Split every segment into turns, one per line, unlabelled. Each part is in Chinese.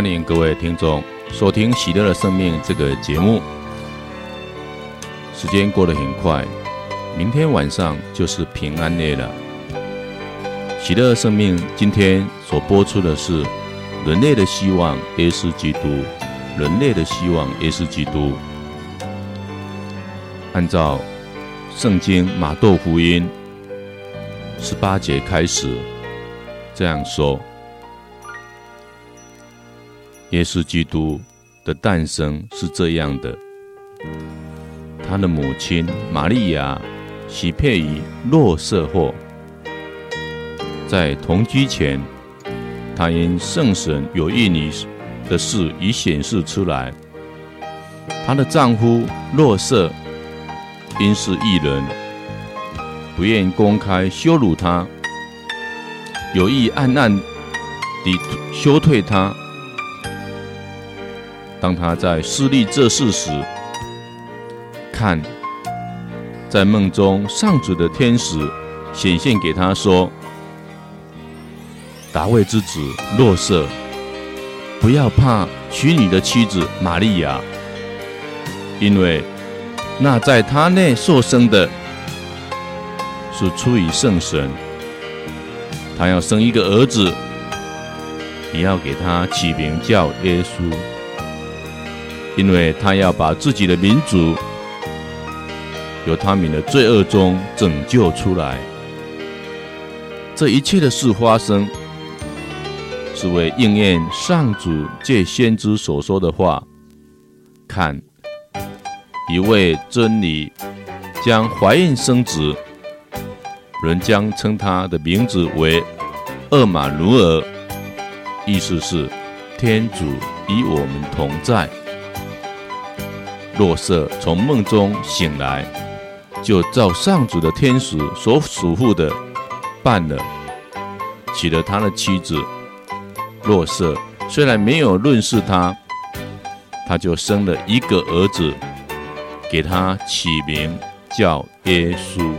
欢迎各位听众收听《喜乐的生命》这个节目。时间过得很快，明天晚上就是平安夜了。喜乐的生命今天所播出的是人类的希望——耶稣基督。人类的希望——耶稣基督。按照圣经马窦福音十八节开始这样说。耶稣基督的诞生是这样的：他的母亲玛利亚喜配于若瑟后，在同居前，她因圣神有应许的事已显示出来。她的丈夫若瑟因是异人，不愿公开羞辱她，有意暗暗地休退她。当他在思虑这事时，看，在梦中上主的天使显现给他说：“大卫之子若瑟，不要怕娶你的妻子玛利亚，因为那在他内受生的，是出于圣神。他要生一个儿子，你要给他起名叫耶稣。”因为他要把自己的民族由他们的罪恶中拯救出来。这一切的事发生，是为应验上主借先知所说的话。看，一位真理将怀孕生子，人将称他的名字为厄玛奴尔，意思是天主与我们同在。若瑟从梦中醒来，就照上主的天使所嘱咐的办了，娶了他的妻子。若瑟虽然没有认识他，他就生了一个儿子，给他起名叫耶稣。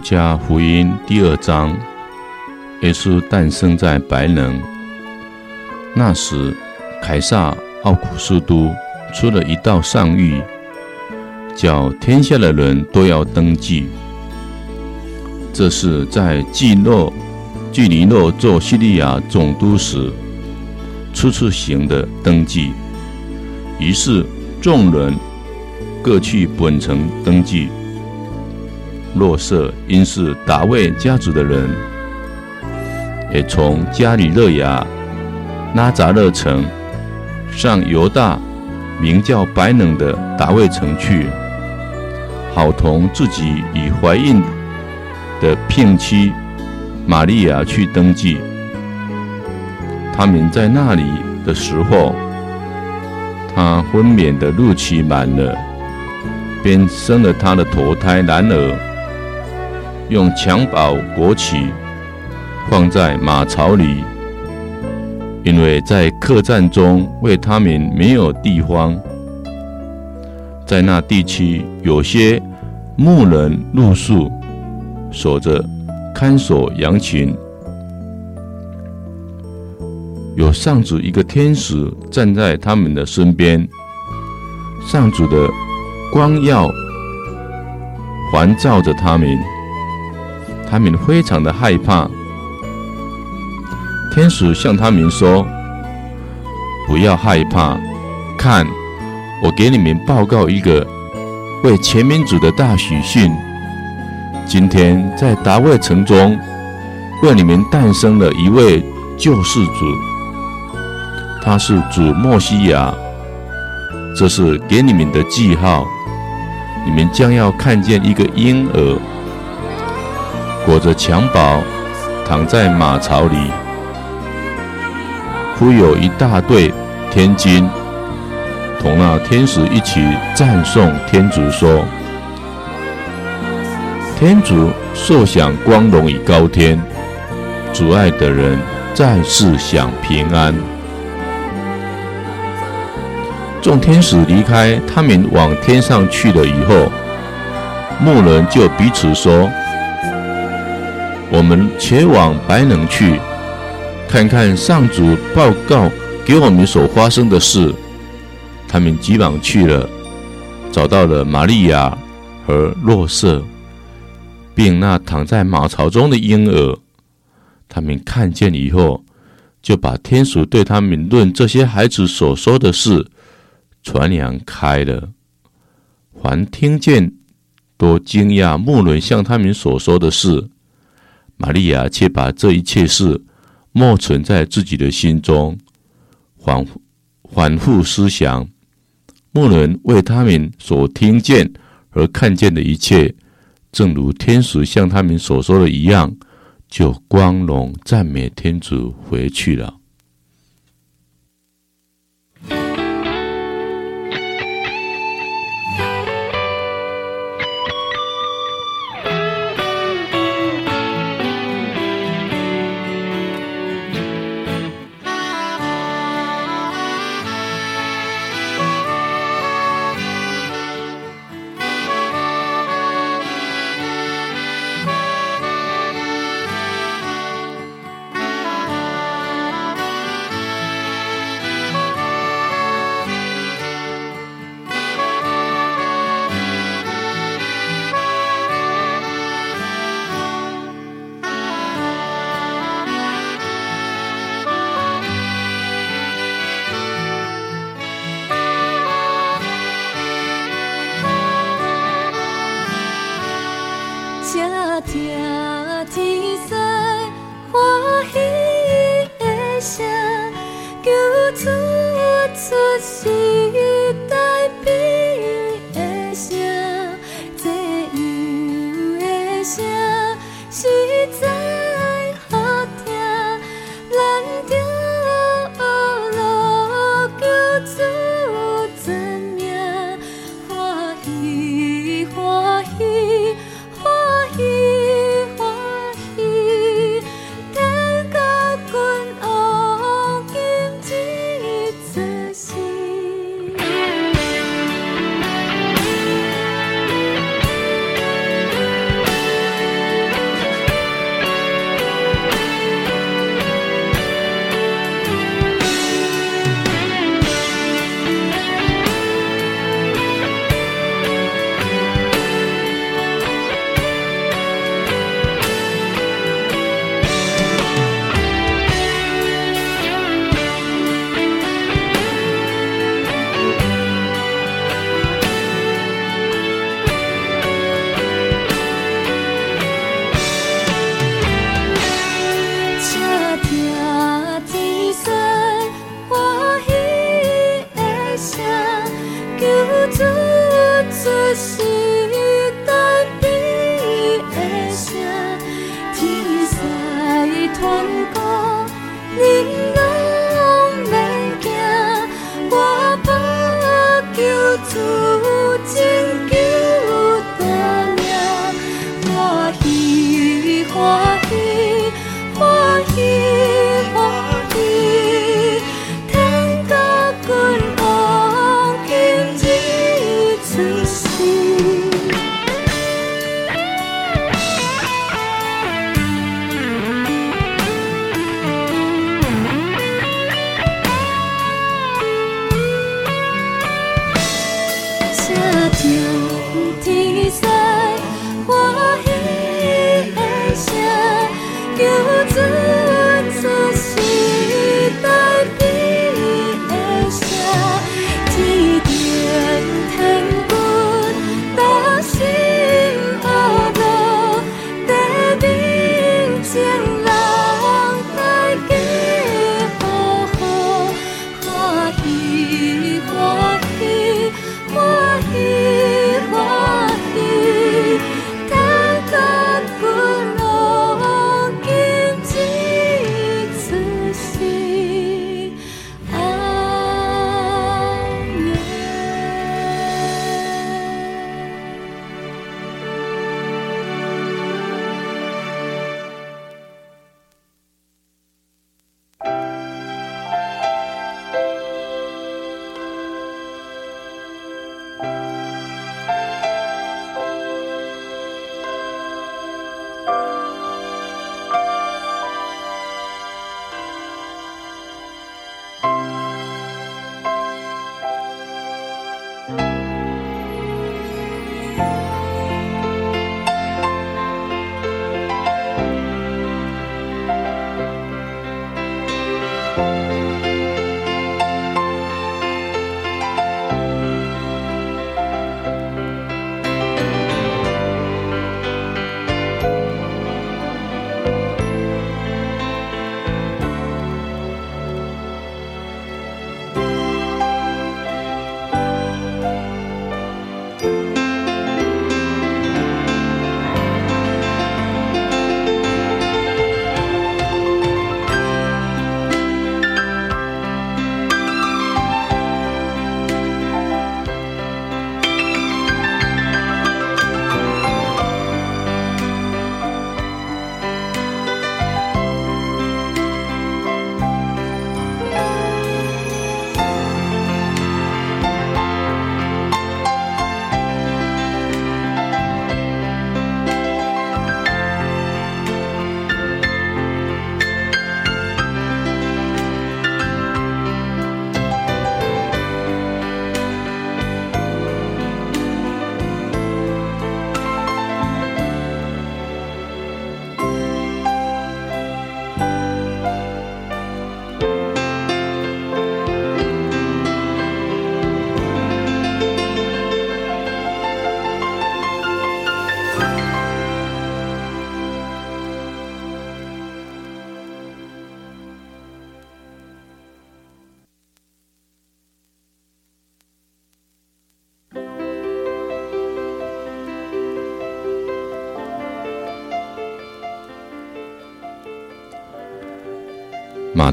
加福音第二章，耶稣诞生在白冷。那时，凯撒奥古斯都出了一道上谕，叫天下的人都要登记。这是在记诺、居尼诺做叙利亚总督时，初次行的登记。于是众人各去本城登记。若瑟因是达卫家族的人，也从加里肋亚拉匝勒城上犹大名叫白冷的达卫城去，好同自己已怀孕的聘妻玛利亚去登记。他们在那里的时候，她分娩的日期满了，便生了她的头胎男儿。用襁褓裹起，放在马槽里，因为在客栈中为他们没有地方。在那地区，有些牧人露宿，守着看守羊群。有上主一个天使站在他们的身边，上主的光耀环照着他们。他们非常的害怕。天使向他们说：“不要害怕，看，我给你们报告一个为全民族的大喜讯。今天在大卫城中为你们诞生了一位救世主，他是主默西亚。这是给你们的记号，你们将要看见一个婴儿。”裹着襁褓，躺在马槽里，忽有一大队天军同那天使一起赞颂天主，说：“天主受享光荣与高天，主爱的人在世享平安。”众天使离开，他们往天上去了以后，牧人就彼此说。我们前往白冷去，看看上主报告给我们所发生的事。他们急忙去了，找到了玛利亚和若瑟，并那躺在马槽中的婴儿。他们看见以后，就把天使对他们论这些孩子所说的事传扬开了。凡听见，都惊讶牧人向他们所说的事。玛利亚却把这一切事默存在自己的心中，反反复思想。牧人为他们所听见而看见的一切，正如天使向他们所说的一样，就光荣赞美天主回去了。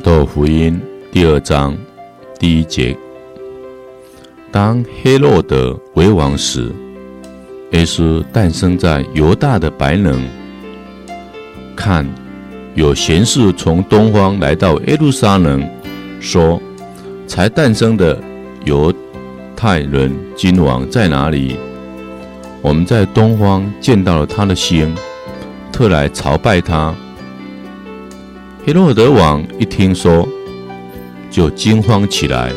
窦福音第二章第一节：当黑洛德为王时，耶稣诞生在犹大的白冷。看，有贤士从东方来到耶路撒冷，说：“才诞生的犹太人君王在哪里？我们在东方见到了他的星，特来朝拜他。”黑落德王一听说，就惊慌起来，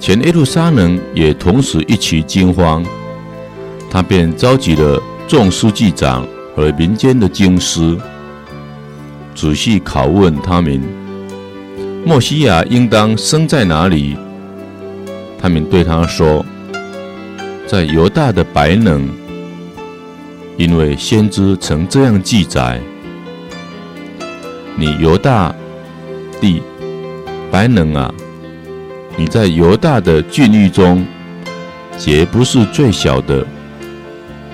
前耶路撒冷也同时一起惊慌。他便召集了众书记长和民间的经师，仔细拷问他们：默西亚应当生在哪里？他们对他说：在犹大的白冷，因为先知曾这样记载。你犹大地白能啊！你在犹大的郡邑中，绝不是最小的，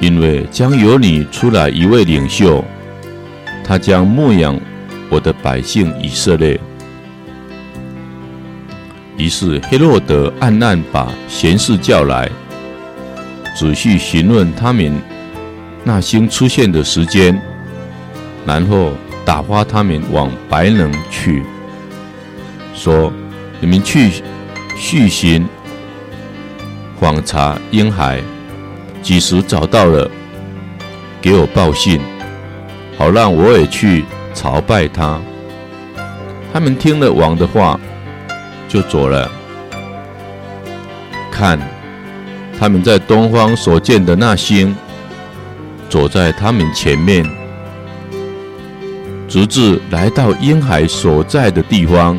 因为将由你出来一位领袖，他将牧养我的百姓以色列。”于是黑洛德暗暗把贤士叫来，仔细询问他们那星出现的时间，然后打发他们往白能去，说：“你们去续寻访查婴孩，几时找到了，给我报信，好让我也去朝拜他。”他们听了王的话。就走了。看，他们在东方所见的那星，走在他们前面，直至来到婴孩所在的地方，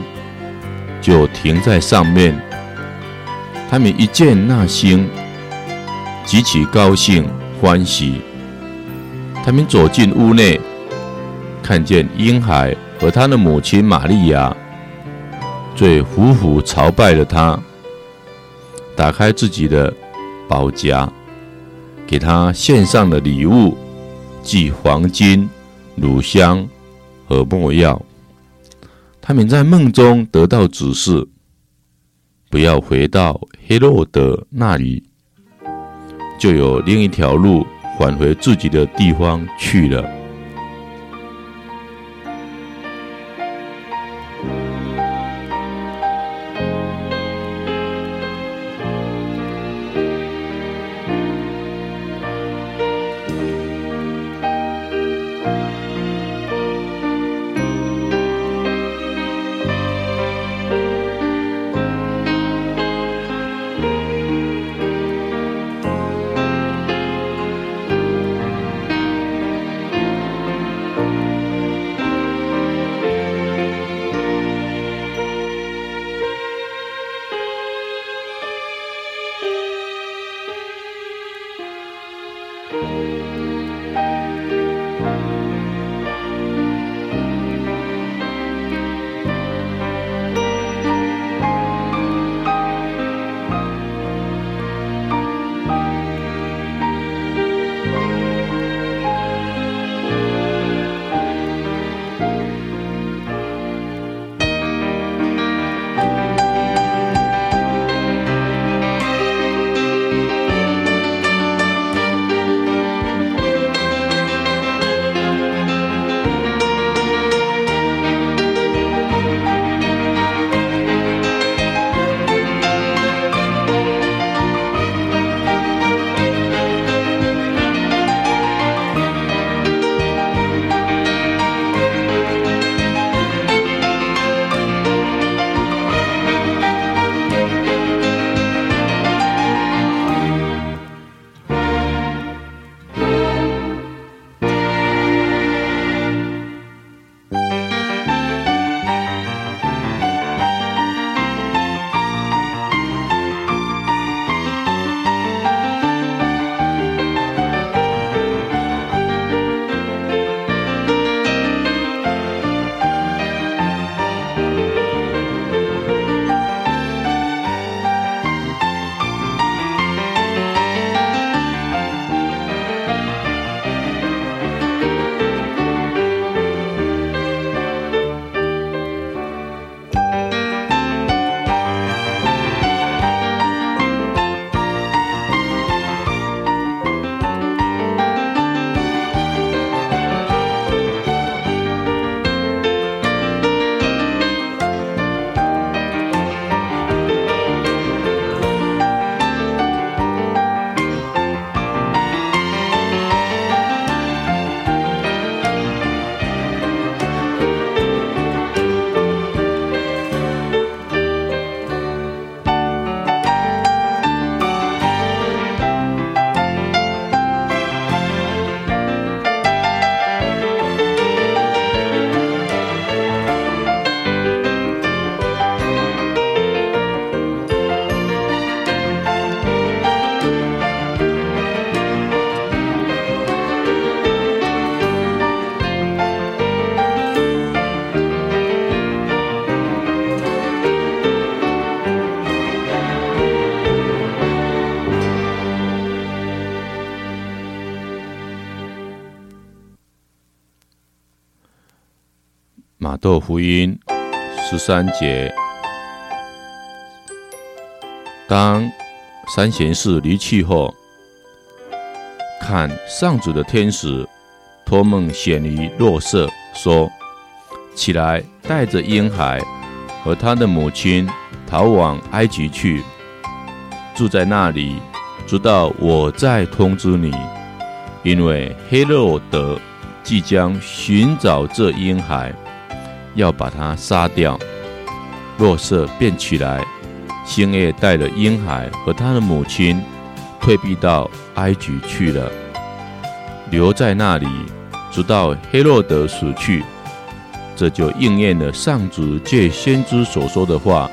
就停在上面。他们一见那星，极其高兴欢喜。他们走进屋内，看见婴孩和他的母亲玛利亚。最苦苦朝拜了他，打开自己的宝匣，给他献上了礼物，即黄金、乳香和莫药。他们在梦中得到指示，不要回到黑洛德那里，就有另一条路返回自己的地方去了。窦福音十三节，当三贤士离去后，看上主的天使托梦显于若瑟，说：“起来，带着婴孩和他的母亲逃往埃及去，住在那里，直到我再通知你，因为黑洛德即将寻找这婴孩，要把他杀掉。”若瑟便起来，星夜带了婴孩和他的母亲。退避到埃及去了，留在那里，直到黑洛德死去。这就应验了上主借先知所说的话：“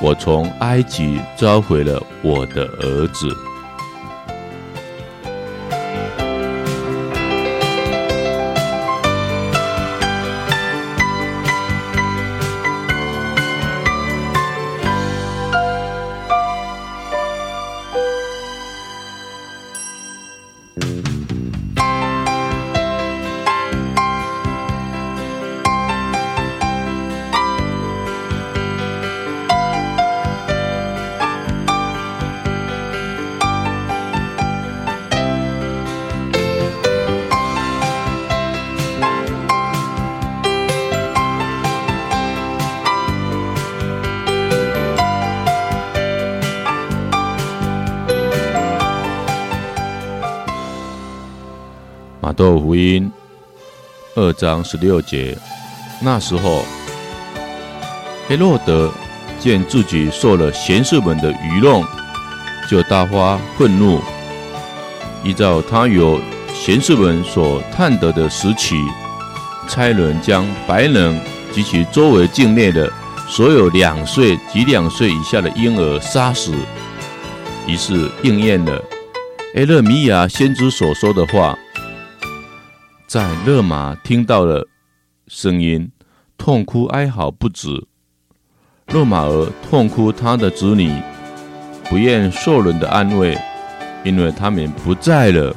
我从埃及召回了我的儿子。”福音二章十六节，那时候，黑洛德见自己受了贤士们的愚弄，就大发愤怒，依照他由贤士们所探得的时期，差人将白人及其周围境内的所有两岁及两岁以下的婴儿杀死，于是应验了埃勒米亚先知所说的话。在勒马听到了声音，痛哭哀嚎不止。勒马儿痛哭，他的子女不愿受人的安慰，因为他们不在了。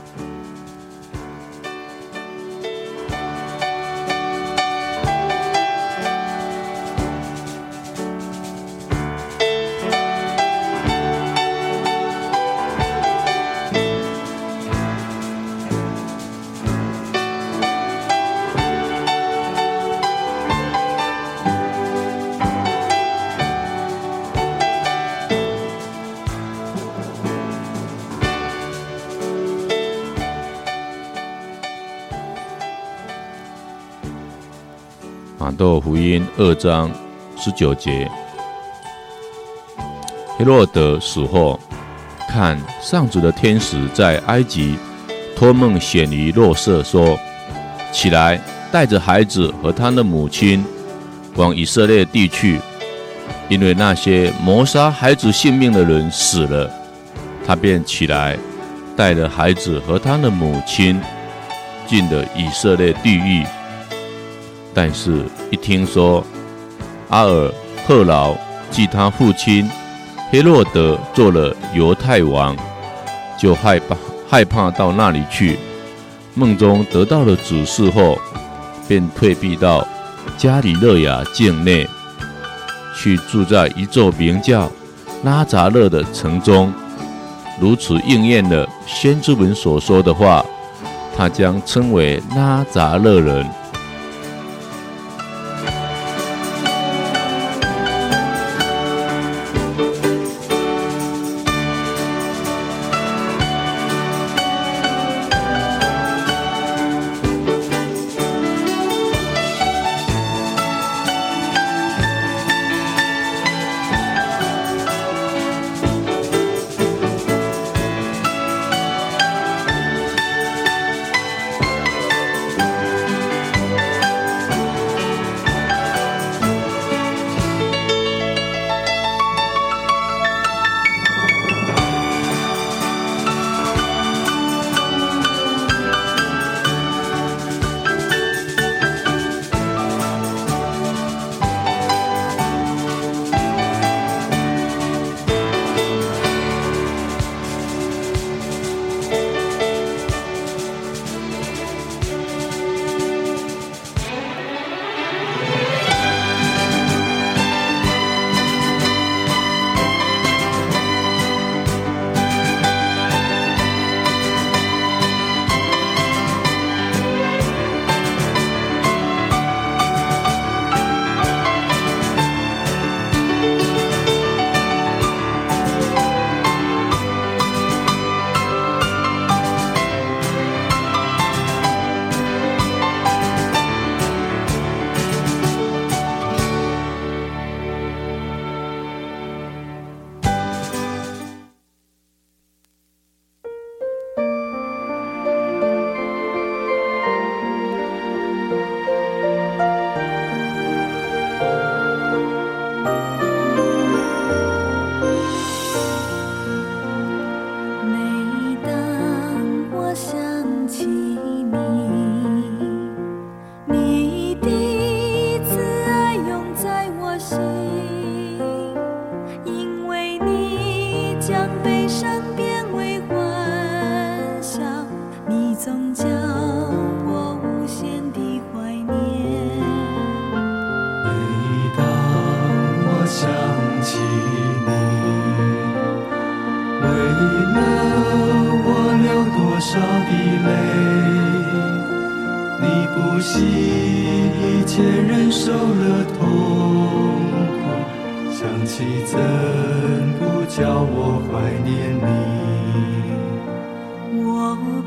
音二章十九节：黑洛德死后，看上主的天使在埃及托梦显于若瑟，说：“起来，带着孩子和他的母亲往以色列地去，因为那些谋杀孩子性命的人死了。”他便起来，带着孩子和他的母亲进了以色列地狱。但是，一听说阿尔赫劳即他父亲黑洛德做了犹太王，就害怕害怕到那里去。梦中得到了指示后，便退避到加里勒亚境内，去住在一座名叫拉扎勒的城中。如此应验了先知们所说的话，他将称为拉扎勒人。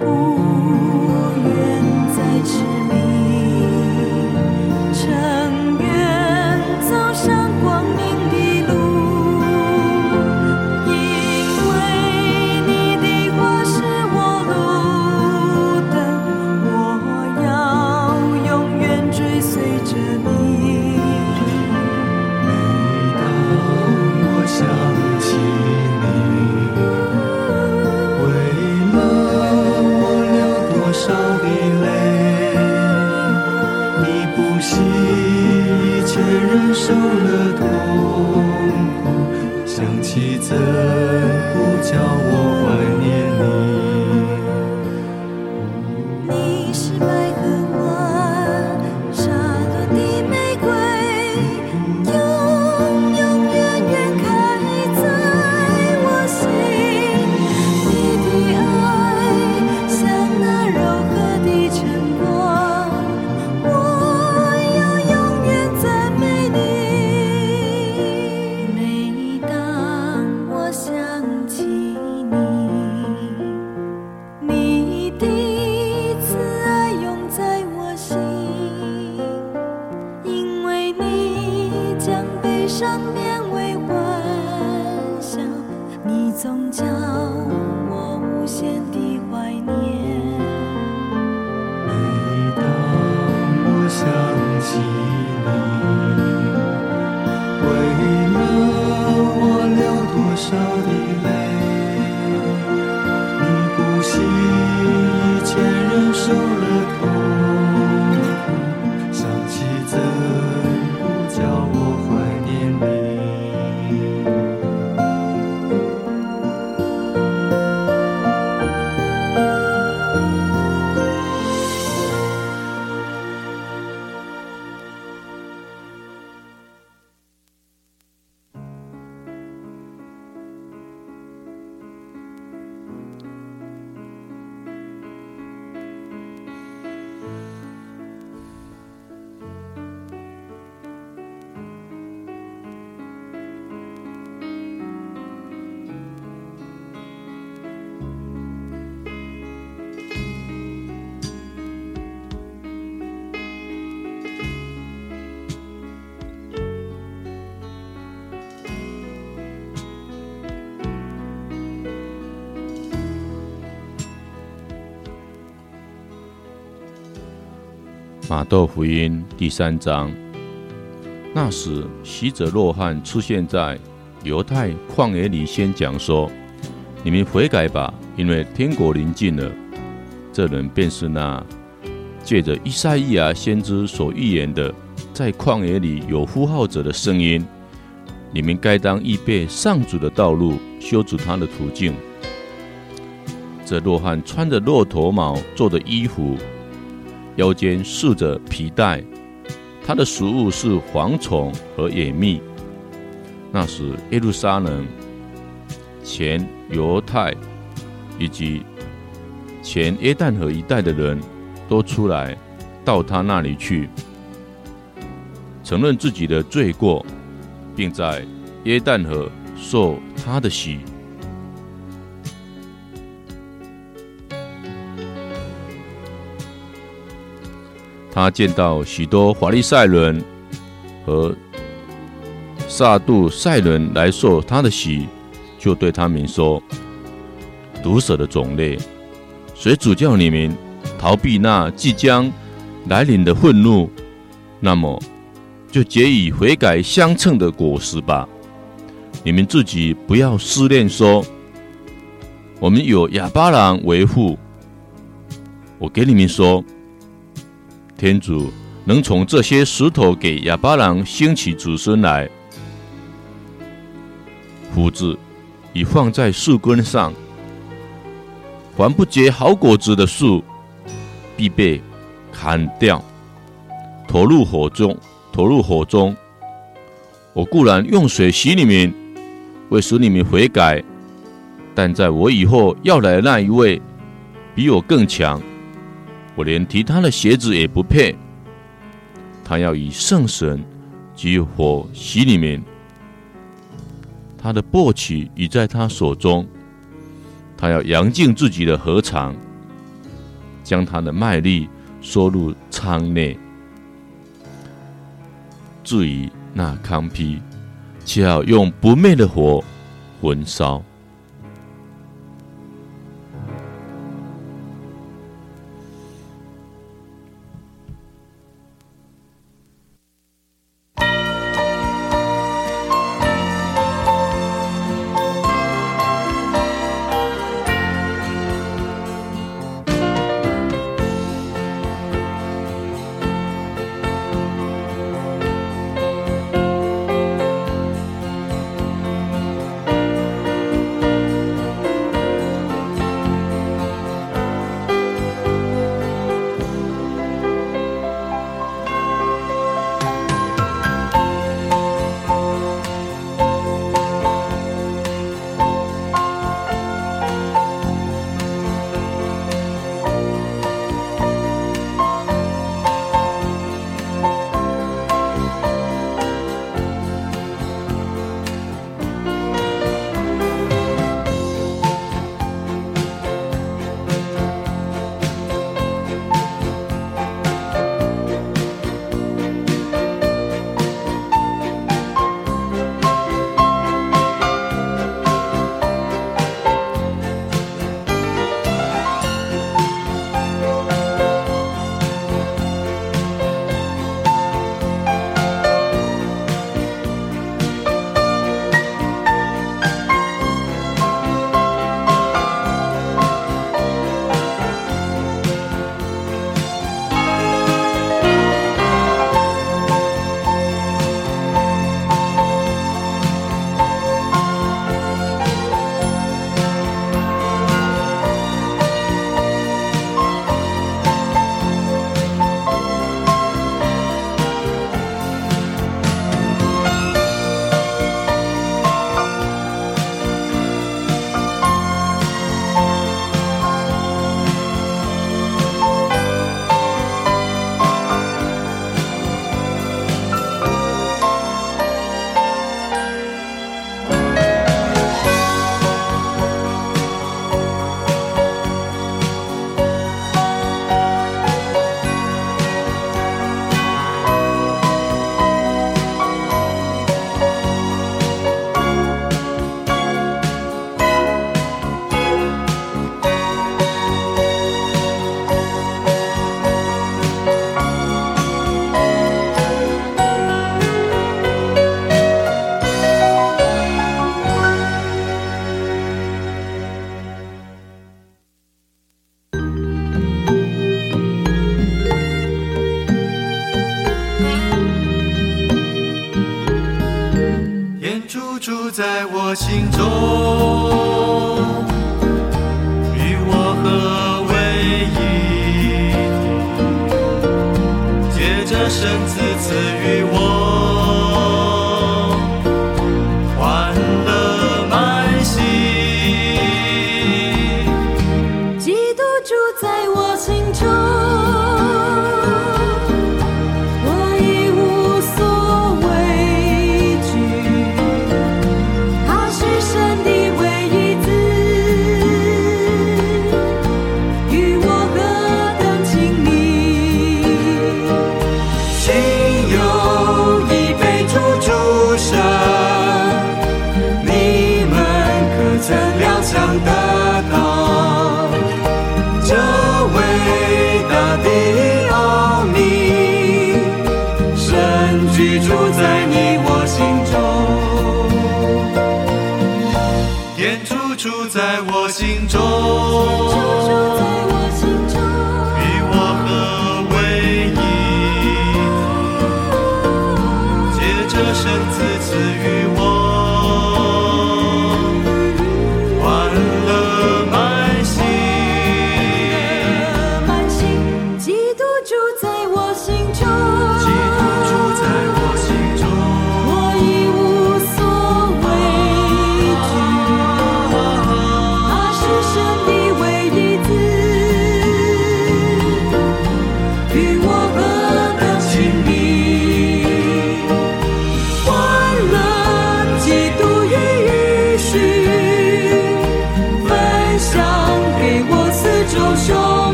不
与一千人熟。
马窦福音第三章，那时，洗者若翰出现在犹太旷野里，宣讲说：“你们悔改吧，因为天国临近了。”这人便是那借着以赛亚先知所预言的，在旷野里有呼号者的声音：“你们该当预备上主的道路，修筑他的途径。”这若翰穿着骆驼毛做的衣服。腰间束着皮带，他的食物是蝗虫和野蜜。那时，耶路撒冷、前犹太以及前约旦河一带的人都出来到他那里去，承认自己的罪过，并在约旦河受他的洗。他见到许多华丽赛伦和撒杜塞伦来受他的洗，就对他们说：“毒蛇的种类，谁主叫你们逃避那即将来临的愤怒？那么就结以悔改相称的果实吧。你们自己不要思念说，我们有亚巴郎为父。我给你们说。”天主能从这些石头给亚巴郎兴起子孙来。斧子已放在树根上，凡不结好果子的树，必被砍掉，投入火中。投入火中。我固然用水洗你们，为使你们悔改，但在我以后要来那一位，比我更强。我连提他的鞋子也不配。
他要以圣神及火洗里面。他的簸箕已在他手中，他要扬净自己的禾场，将他的麦粒收入仓内。至于那糠秕，却要用不灭的火焚
烧。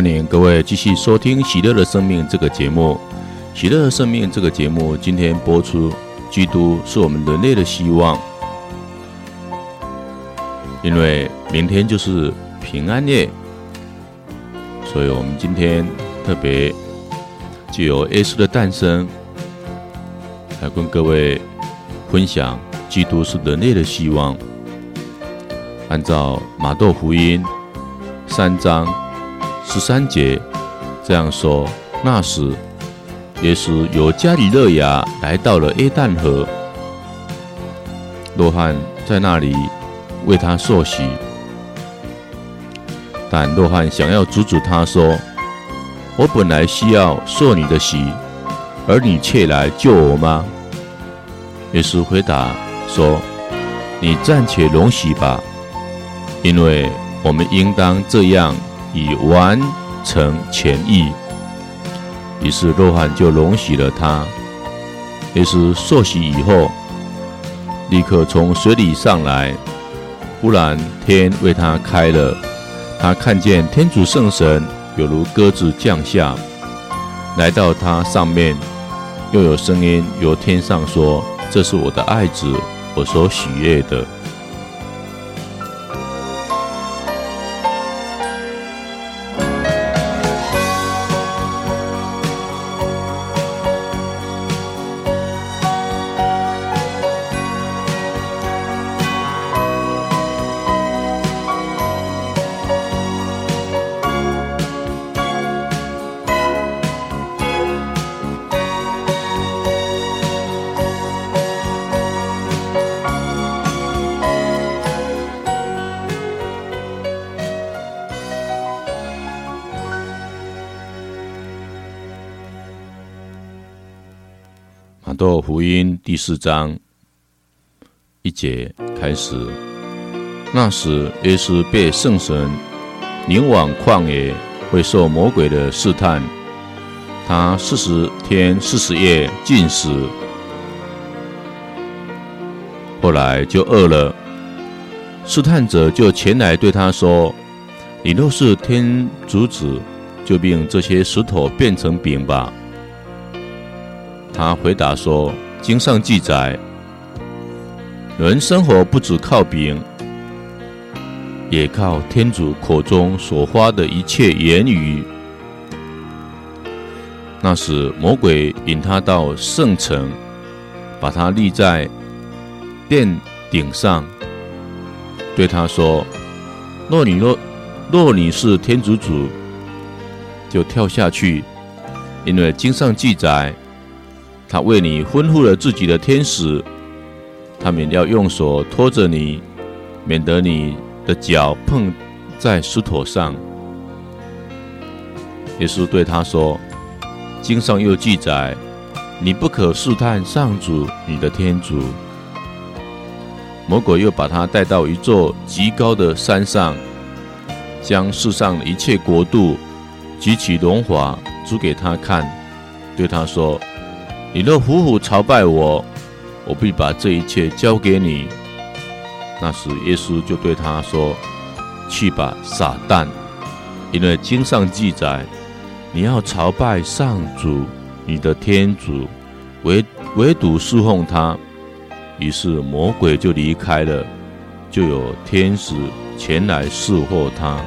欢迎各位继续收听《喜乐的生命》这个节目。《喜乐的生命》这个节目今天播出，基督是我们人类的希望。因为明天就是平安夜，所以我们今天特别就有耶稣的诞生，来跟各位分享：基督是人类的希望。按照马窦福音三章。十三节这样说：那时，耶稣由加里勒亚来到了约旦河，若翰在那里为他受洗。但若翰想要阻止他说：“我本来需要受你的洗，而你却来救我吗？”耶稣回答说：“你暂且容许吧，因为我们应当这样。”以完成前意，于是若翰就容许了他。耶稣受洗以后，立刻从水里上来，忽然天为他开了，他看见天主圣神有如鸽子降下，来到他上面，又有声音由天上说：“这是我的爱子，我所喜悦的。”四章一节开始。那时，耶稣被圣神领往旷野，会受魔鬼的试探。他四十天四十夜禁食，后来就饿了。试探者就前来对他说：“你若是天主子，就命这些石头变成饼吧。”他回答说：“经上记载，人生活不只靠饼，也靠天主口中所发的一切言语。”那时，魔鬼引他到圣城，把他立在殿顶上，对他说：“若你若若你是天主主，就跳下去，因为经上记载。”他为你吩咐了自己的天使，他们要用手托着你，免得你的脚碰在石头上。耶稣对他说：“经上又记载，你不可试探上主你的天主。”魔鬼又把他带到一座极高的山上，将世上的一切国度及其荣华指给他看，对他说。你若俯伏朝拜我，我必把这一切交给你。那时，耶稣就对他说：“去吧，撒旦！因为经上记载，你要朝拜上主你的天主，唯唯独侍奉他。于是魔鬼就离开了，就有天使前来侍候他。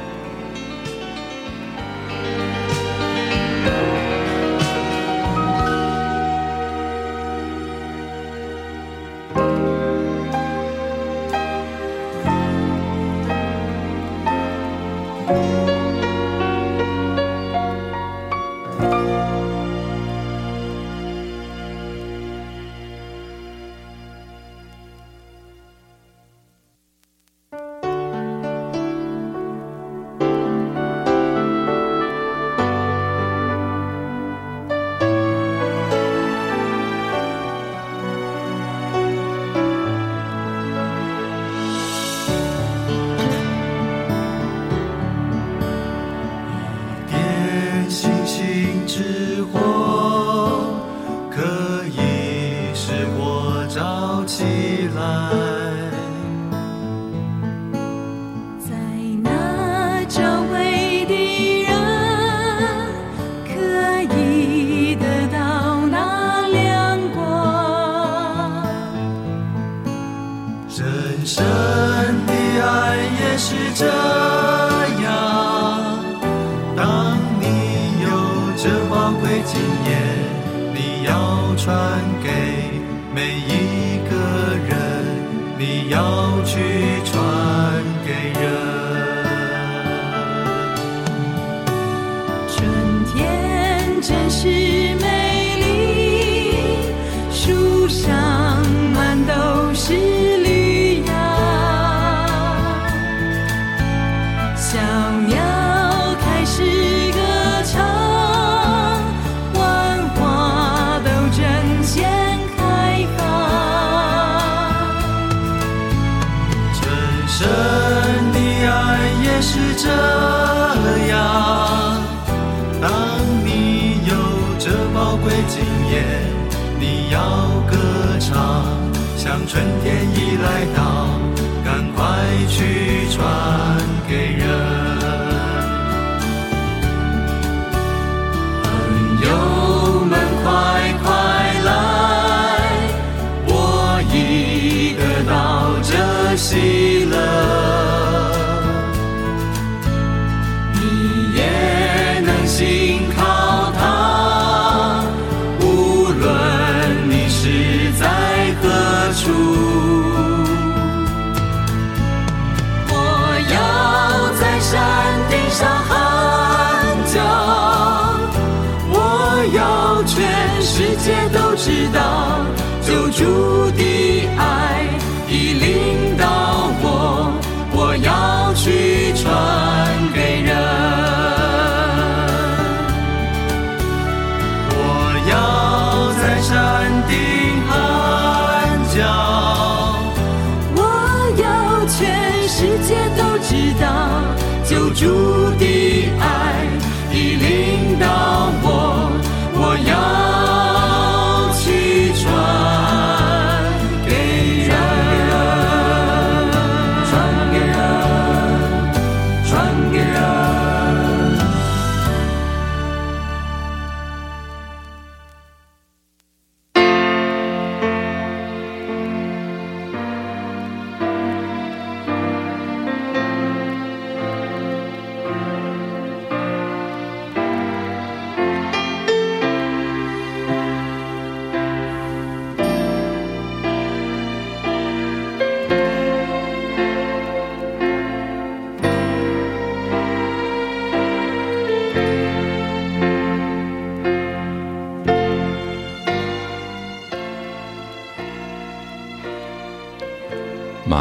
归今夜，你要歌唱，像春天已来到，赶快去传给人。
朋友。救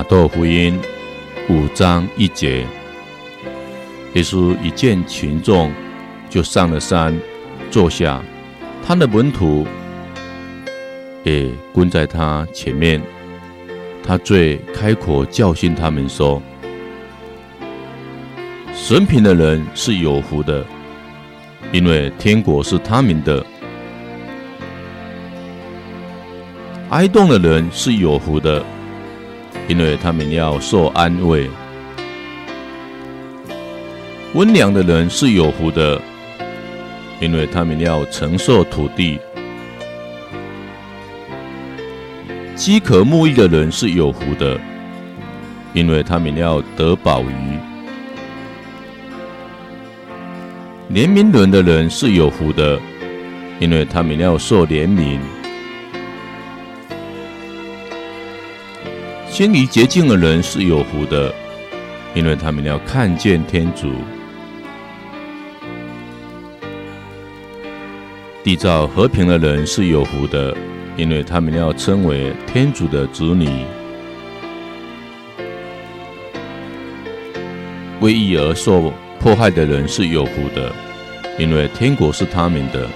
马窦福音五章一节，耶稣一见群众，就上了山坐下，他的门徒也跟在他前面。他最开口教训他们说：“神品的人是有福的，因为天国是他们的；哀慟的人是有福的。”因为他们要受安慰，温良的人是有福的，因为他们要承受土地；饥渴沐浴的人是有福的，因为他们要得饱飫；怜悯人的人是有福的，因为他们要受怜悯；心里洁净的人是有福的，因为他们要看见天主。缔造和平的人是有福的，因为他们要称为天主的子女；为义而受迫害的人是有福的，因为天国是他们的。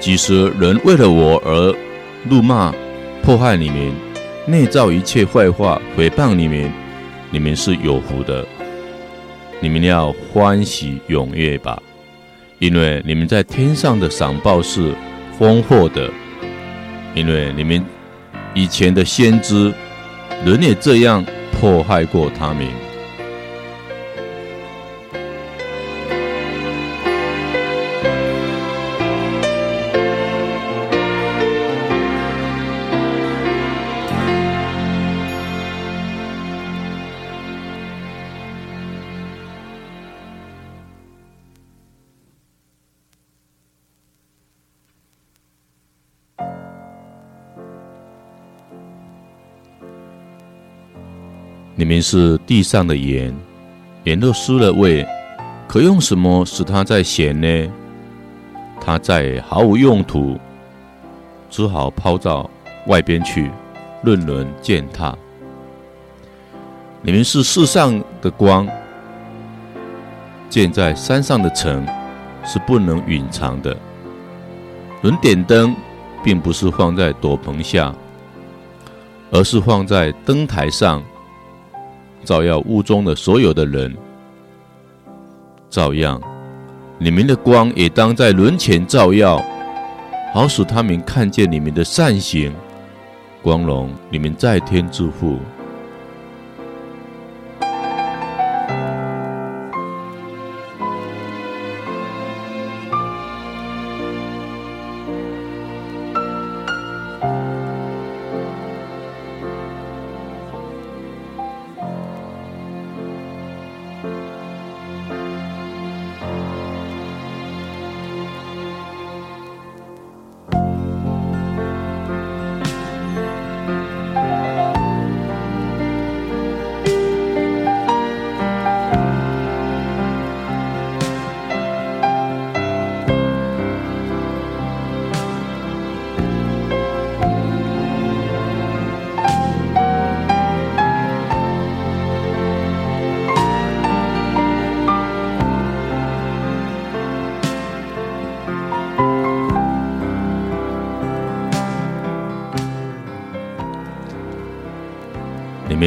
即使人为了我而怒骂、迫害你们，内造一切坏话、诽谤你们，你们是有福的。你们要欢喜踊跃吧。因为你们在天上的赏报是丰厚的，因为你们以前的先知人也这样迫害过他们。你们是地上的盐，盐都失了味，可用什么使它再咸呢？它再毫无用途，只好抛到外边去，任人践踏。你们是世上的光，建在山上的城是不能隐藏的。人点灯，并不是放在斗篷下，而是放在灯台上。照耀屋中的所有的人，照样，你们的光也当在轮前照耀，好使他们看见你们的善行，光荣你们在天之父。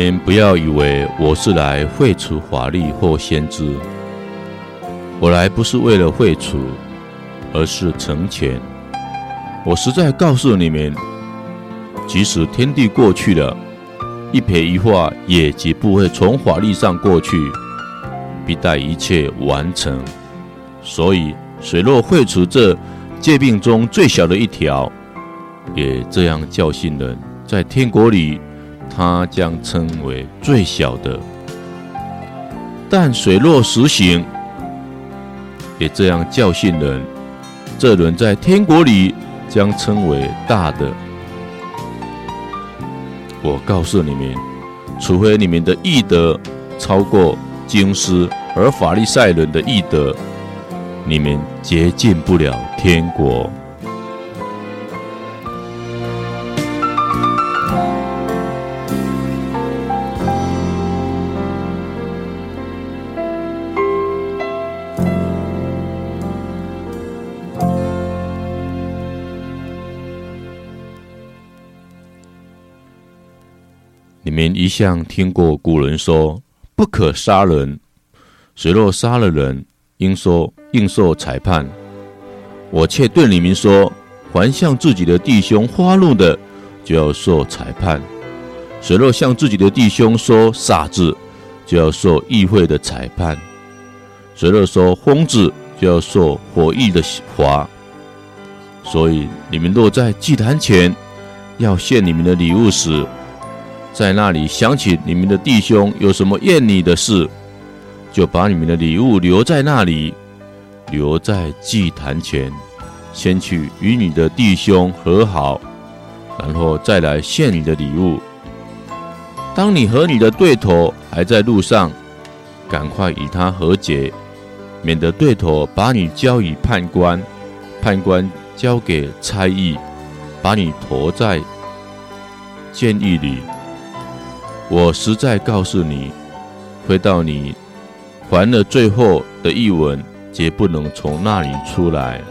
们不要以为我是来废除法律或先知，我来不是为了废除，而是成全。我实在告诉你们，即使天地过去了，一撇一画也绝不会从法律上过去，必待一切完成。所以，谁若废除这戒病中最小的一条，也这样教训人，在天国里。他将称为最小的，但水落石行，也这样教训人，这人在天国里将称为大的。我告诉你们，除非你们的义德超过经师，而法利赛人的义德，你们接近不了天国。像听过古人说“不可杀人”，谁若杀了人，应说应受裁判。我却对你们说：凡向自己的弟兄发怒的，就要受裁判；谁若向自己的弟兄说傻子，就要受议会的裁判；谁若说疯子，就要受火狱的罚。所以你们若在祭坛前要献你们的礼物时，在那里想起你们的弟兄有什么厌你的事，就把你们的礼物留在那里，留在祭坛前，先去与你的弟兄和好，然后再来献你的礼物。当你和你的对头还在路上，赶快与他和解，免得对头把你交与判官，判官交给差役，把你驮在监狱里。我实在告诉你，回到你还了最后的一文，绝不能从那里出来。